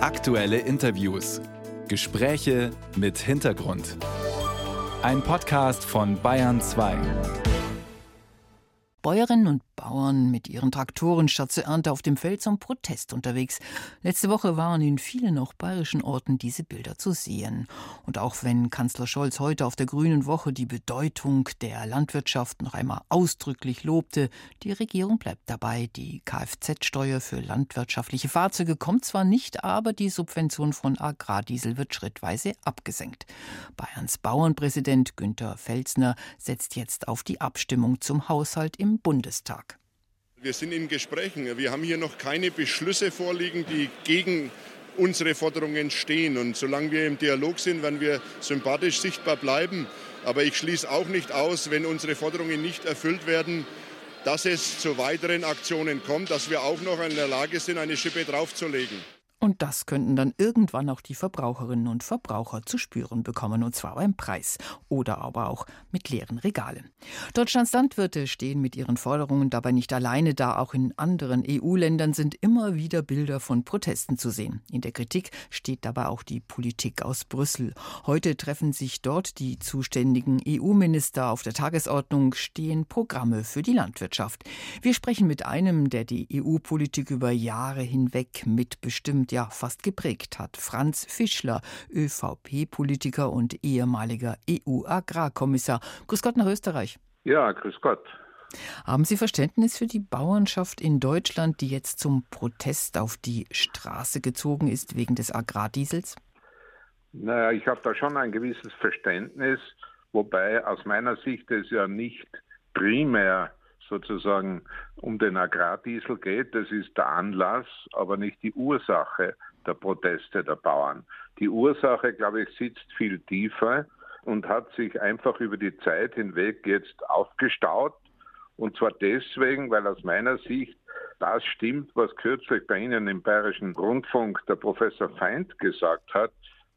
Aktuelle Interviews. Gespräche mit Hintergrund. Ein Podcast von Bayern 2. Bäuerinnen und Bauern mit ihren Traktoren statt zur Ernte auf dem Feld zum Protest unterwegs. Letzte Woche waren in vielen auch bayerischen Orten diese Bilder zu sehen. Und auch wenn Kanzler Scholz heute auf der Grünen Woche die Bedeutung der Landwirtschaft noch einmal ausdrücklich lobte, die Regierung bleibt dabei. Die Kfz-Steuer für landwirtschaftliche Fahrzeuge kommt zwar nicht, aber die Subvention von Agrardiesel wird schrittweise abgesenkt. Bayerns Bauernpräsident Günther Felsner setzt jetzt auf die Abstimmung zum Haushalt im Bundestag. Wir sind in Gesprächen. Wir haben hier noch keine Beschlüsse vorliegen, die gegen unsere Forderungen stehen. Und solange wir im Dialog sind, werden wir sympathisch sichtbar bleiben. Aber ich schließe auch nicht aus, wenn unsere Forderungen nicht erfüllt werden, dass es zu weiteren Aktionen kommt, dass wir auch noch in der Lage sind, eine Schippe draufzulegen. Und das könnten dann irgendwann auch die Verbraucherinnen und Verbraucher zu spüren bekommen, und zwar beim Preis oder aber auch mit leeren Regalen. Deutschlands Landwirte stehen mit ihren Forderungen dabei nicht alleine da. Auch in anderen EU-Ländern sind immer wieder Bilder von Protesten zu sehen. In der Kritik steht dabei auch die Politik aus Brüssel. Heute treffen sich dort die zuständigen EU-Minister. Auf der Tagesordnung stehen Programme für die Landwirtschaft. Wir sprechen mit einem, der die EU-Politik über Jahre hinweg mitbestimmt und ja fast geprägt hat. Franz Fischler, ÖVP-Politiker und ehemaliger EU-Agrarkommissar. Grüß Gott nach Österreich. Ja, grüß Gott. Haben Sie Verständnis für die Bauernschaft in Deutschland, die jetzt zum Protest auf die Straße gezogen ist wegen des Agrardiesels? Naja, ich habe da schon ein gewisses Verständnis, wobei aus meiner Sicht es ja nicht primär sozusagen um den Agrardiesel geht. Das ist der Anlass, aber nicht die Ursache der Proteste der Bauern. Die Ursache, glaube ich, sitzt viel tiefer und hat sich einfach über die Zeit hinweg jetzt aufgestaut. Und zwar deswegen, weil aus meiner Sicht das stimmt, was kürzlich bei Ihnen im Bayerischen Rundfunk der Professor Feind gesagt hat,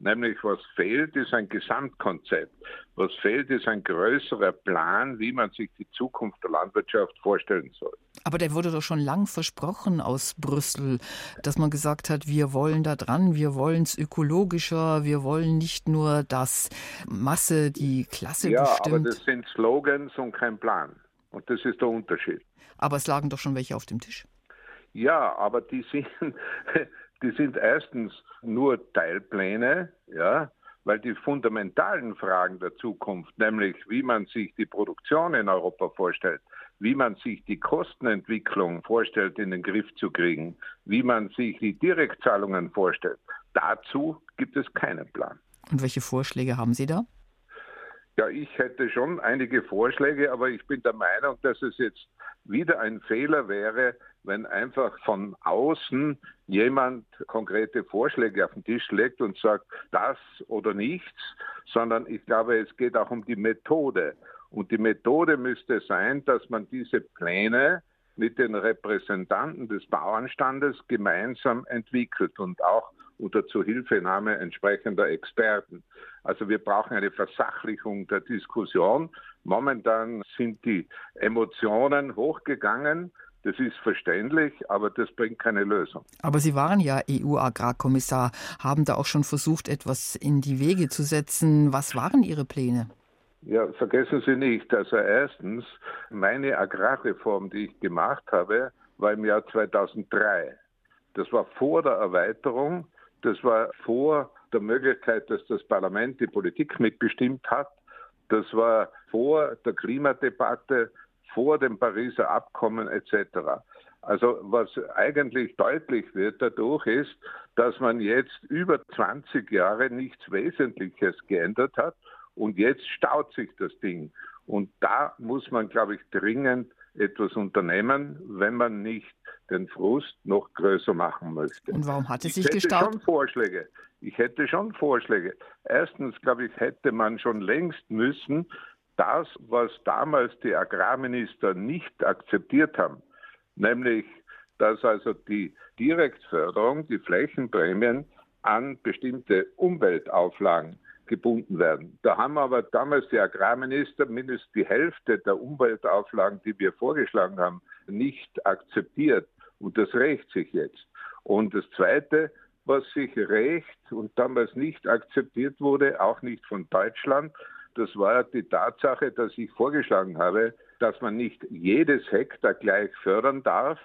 Nämlich was fehlt, ist ein Gesamtkonzept. Was fehlt, ist ein größerer Plan, wie man sich die Zukunft der Landwirtschaft vorstellen soll. Aber der wurde doch schon lang versprochen aus Brüssel, dass man gesagt hat, wir wollen da dran, wir wollen es ökologischer, wir wollen nicht nur, dass Masse die Klasse ja, bestimmt. Ja, aber das sind Slogans und kein Plan. Und das ist der Unterschied. Aber es lagen doch schon welche auf dem Tisch. Ja, aber die sind, die sind erstens nur Teilpläne, ja, weil die fundamentalen Fragen der Zukunft, nämlich wie man sich die Produktion in Europa vorstellt, wie man sich die Kostenentwicklung vorstellt, in den Griff zu kriegen, wie man sich die Direktzahlungen vorstellt, dazu gibt es keinen Plan. Und welche Vorschläge haben Sie da? Ja, ich hätte schon einige Vorschläge, aber ich bin der Meinung, dass es jetzt wieder ein Fehler wäre, wenn einfach von außen jemand konkrete Vorschläge auf den Tisch legt und sagt, das oder nichts, sondern ich glaube, es geht auch um die Methode. Und die Methode müsste sein, dass man diese Pläne mit den Repräsentanten des Bauernstandes gemeinsam entwickelt und auch unter Zuhilfenahme entsprechender Experten. Also wir brauchen eine Versachlichung der Diskussion. Momentan sind die Emotionen hochgegangen. Das ist verständlich, aber das bringt keine Lösung. Aber Sie waren ja EU-Agrarkommissar, haben da auch schon versucht, etwas in die Wege zu setzen. Was waren Ihre Pläne? Ja, vergessen Sie nicht, also erstens, meine Agrarreform, die ich gemacht habe, war im Jahr 2003. Das war vor der Erweiterung, das war vor der Möglichkeit, dass das Parlament die Politik mitbestimmt hat. Das war vor der Klimadebatte, vor dem Pariser Abkommen etc. Also was eigentlich deutlich wird dadurch ist, dass man jetzt über 20 Jahre nichts Wesentliches geändert hat und jetzt staut sich das Ding. Und da muss man, glaube ich, dringend etwas unternehmen, wenn man nicht den Frust noch größer machen möchte. Und warum hat es sich ich hätte gestaut? Schon Vorschläge. Ich hätte schon Vorschläge. Erstens, glaube ich, hätte man schon längst müssen das, was damals die Agrarminister nicht akzeptiert haben, nämlich dass also die Direktförderung, die Flächenprämien an bestimmte Umweltauflagen gebunden werden. Da haben aber damals die Agrarminister mindestens die Hälfte der Umweltauflagen, die wir vorgeschlagen haben, nicht akzeptiert. Und das rächt sich jetzt. Und das Zweite, was sich recht und damals nicht akzeptiert wurde, auch nicht von Deutschland. Das war die Tatsache, dass ich vorgeschlagen habe, dass man nicht jedes Hektar gleich fördern darf,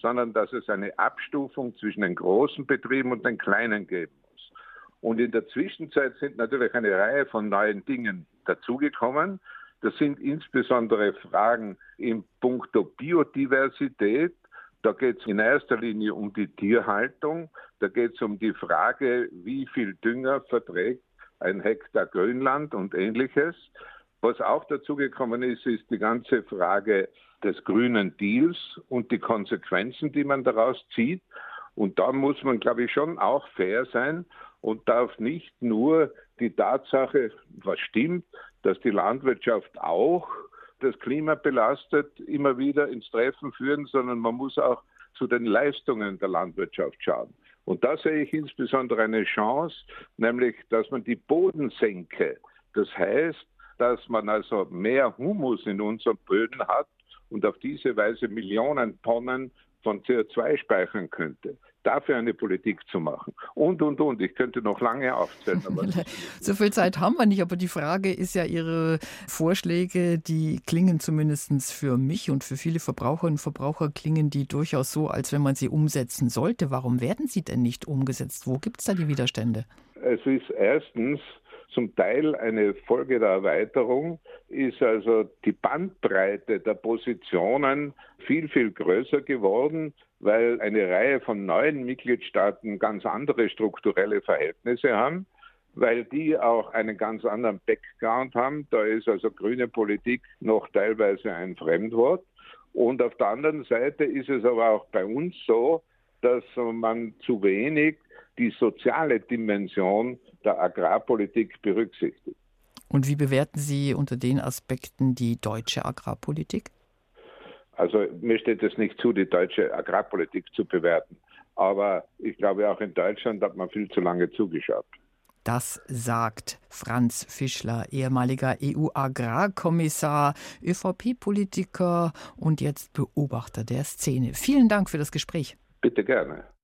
sondern dass es eine Abstufung zwischen den großen Betrieben und den kleinen geben muss. Und in der Zwischenzeit sind natürlich eine Reihe von neuen Dingen dazugekommen. Das sind insbesondere Fragen im Punkto Biodiversität. Da geht es in erster Linie um die Tierhaltung. Da geht es um die Frage, wie viel Dünger verträgt ein Hektar Grünland und ähnliches. Was auch dazugekommen ist, ist die ganze Frage des grünen Deals und die Konsequenzen, die man daraus zieht. Und da muss man, glaube ich, schon auch fair sein und darf nicht nur die Tatsache, was stimmt, dass die Landwirtschaft auch das Klima belastet, immer wieder ins Treffen führen, sondern man muss auch zu den Leistungen der Landwirtschaft schauen. Und da sehe ich insbesondere eine Chance, nämlich, dass man die Bodensenke, das heißt, dass man also mehr Humus in unseren Böden hat und auf diese Weise Millionen Tonnen von CO2 speichern könnte dafür eine Politik zu machen. Und, und, und. Ich könnte noch lange aufzählen. so viel Zeit haben wir nicht, aber die Frage ist ja, Ihre Vorschläge, die klingen zumindest für mich und für viele Verbraucherinnen und Verbraucher, klingen die durchaus so, als wenn man sie umsetzen sollte. Warum werden sie denn nicht umgesetzt? Wo gibt es da die Widerstände? Es ist erstens zum Teil eine Folge der Erweiterung, ist also die Bandbreite der Positionen viel, viel größer geworden weil eine Reihe von neuen Mitgliedstaaten ganz andere strukturelle Verhältnisse haben, weil die auch einen ganz anderen Background haben. Da ist also grüne Politik noch teilweise ein Fremdwort. Und auf der anderen Seite ist es aber auch bei uns so, dass man zu wenig die soziale Dimension der Agrarpolitik berücksichtigt. Und wie bewerten Sie unter den Aspekten die deutsche Agrarpolitik? Also mir steht es nicht zu, die deutsche Agrarpolitik zu bewerten. Aber ich glaube, auch in Deutschland hat man viel zu lange zugeschaut. Das sagt Franz Fischler, ehemaliger EU-Agrarkommissar, ÖVP-Politiker und jetzt Beobachter der Szene. Vielen Dank für das Gespräch. Bitte gerne.